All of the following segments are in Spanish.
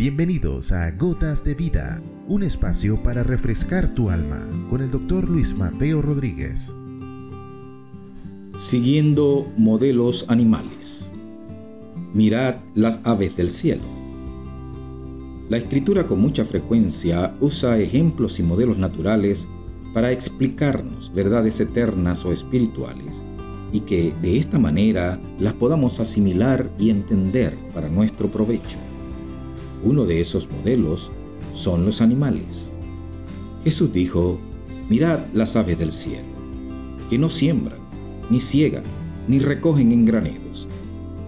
Bienvenidos a Gotas de Vida, un espacio para refrescar tu alma con el doctor Luis Mateo Rodríguez. Siguiendo modelos animales. Mirad las aves del cielo. La escritura con mucha frecuencia usa ejemplos y modelos naturales para explicarnos verdades eternas o espirituales y que de esta manera las podamos asimilar y entender para nuestro provecho. Uno de esos modelos son los animales. Jesús dijo, mirad las aves del cielo, que no siembran, ni ciegan, ni recogen en graneros,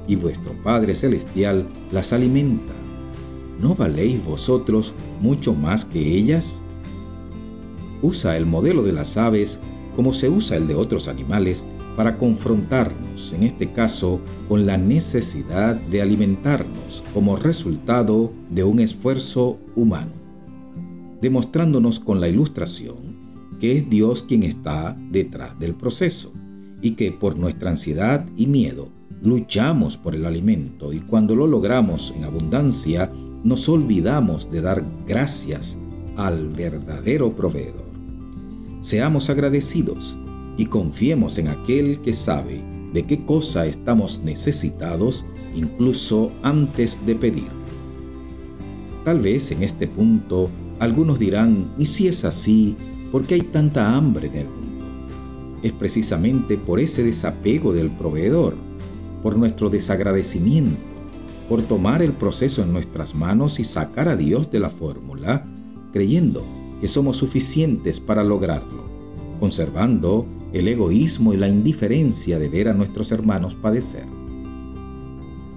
y vuestro Padre Celestial las alimenta. ¿No valéis vosotros mucho más que ellas? Usa el modelo de las aves como se usa el de otros animales para confrontarnos, en este caso, con la necesidad de alimentarnos como resultado de un esfuerzo humano, demostrándonos con la ilustración que es Dios quien está detrás del proceso y que por nuestra ansiedad y miedo luchamos por el alimento y cuando lo logramos en abundancia nos olvidamos de dar gracias al verdadero proveedor. Seamos agradecidos y confiemos en aquel que sabe de qué cosa estamos necesitados incluso antes de pedir. Tal vez en este punto algunos dirán, ¿y si es así, por qué hay tanta hambre en el mundo? Es precisamente por ese desapego del proveedor, por nuestro desagradecimiento, por tomar el proceso en nuestras manos y sacar a Dios de la fórmula, creyendo que somos suficientes para lograrlo, conservando el egoísmo y la indiferencia de ver a nuestros hermanos padecer.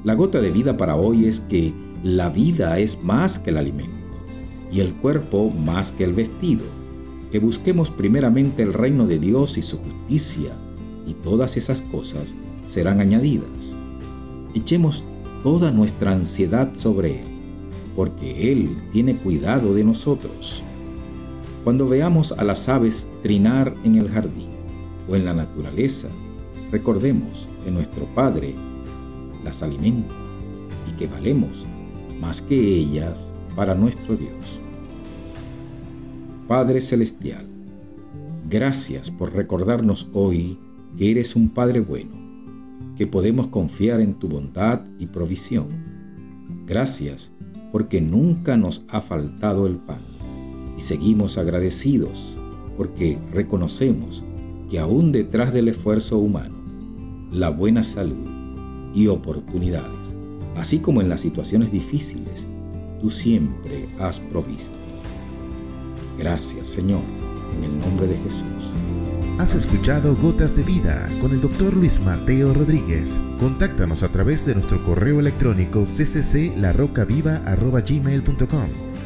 La gota de vida para hoy es que la vida es más que el alimento y el cuerpo más que el vestido, que busquemos primeramente el reino de Dios y su justicia y todas esas cosas serán añadidas. Echemos toda nuestra ansiedad sobre Él, porque Él tiene cuidado de nosotros. Cuando veamos a las aves trinar en el jardín, o en la naturaleza, recordemos que nuestro Padre las alimenta y que valemos más que ellas para nuestro Dios. Padre Celestial, gracias por recordarnos hoy que eres un Padre bueno, que podemos confiar en tu bondad y provisión. Gracias porque nunca nos ha faltado el pan y seguimos agradecidos porque reconocemos que aún detrás del esfuerzo humano, la buena salud y oportunidades, así como en las situaciones difíciles, tú siempre has provisto. Gracias Señor, en el nombre de Jesús. Has escuchado Gotas de Vida con el doctor Luis Mateo Rodríguez. Contáctanos a través de nuestro correo electrónico ccclarocaviva.gmail.com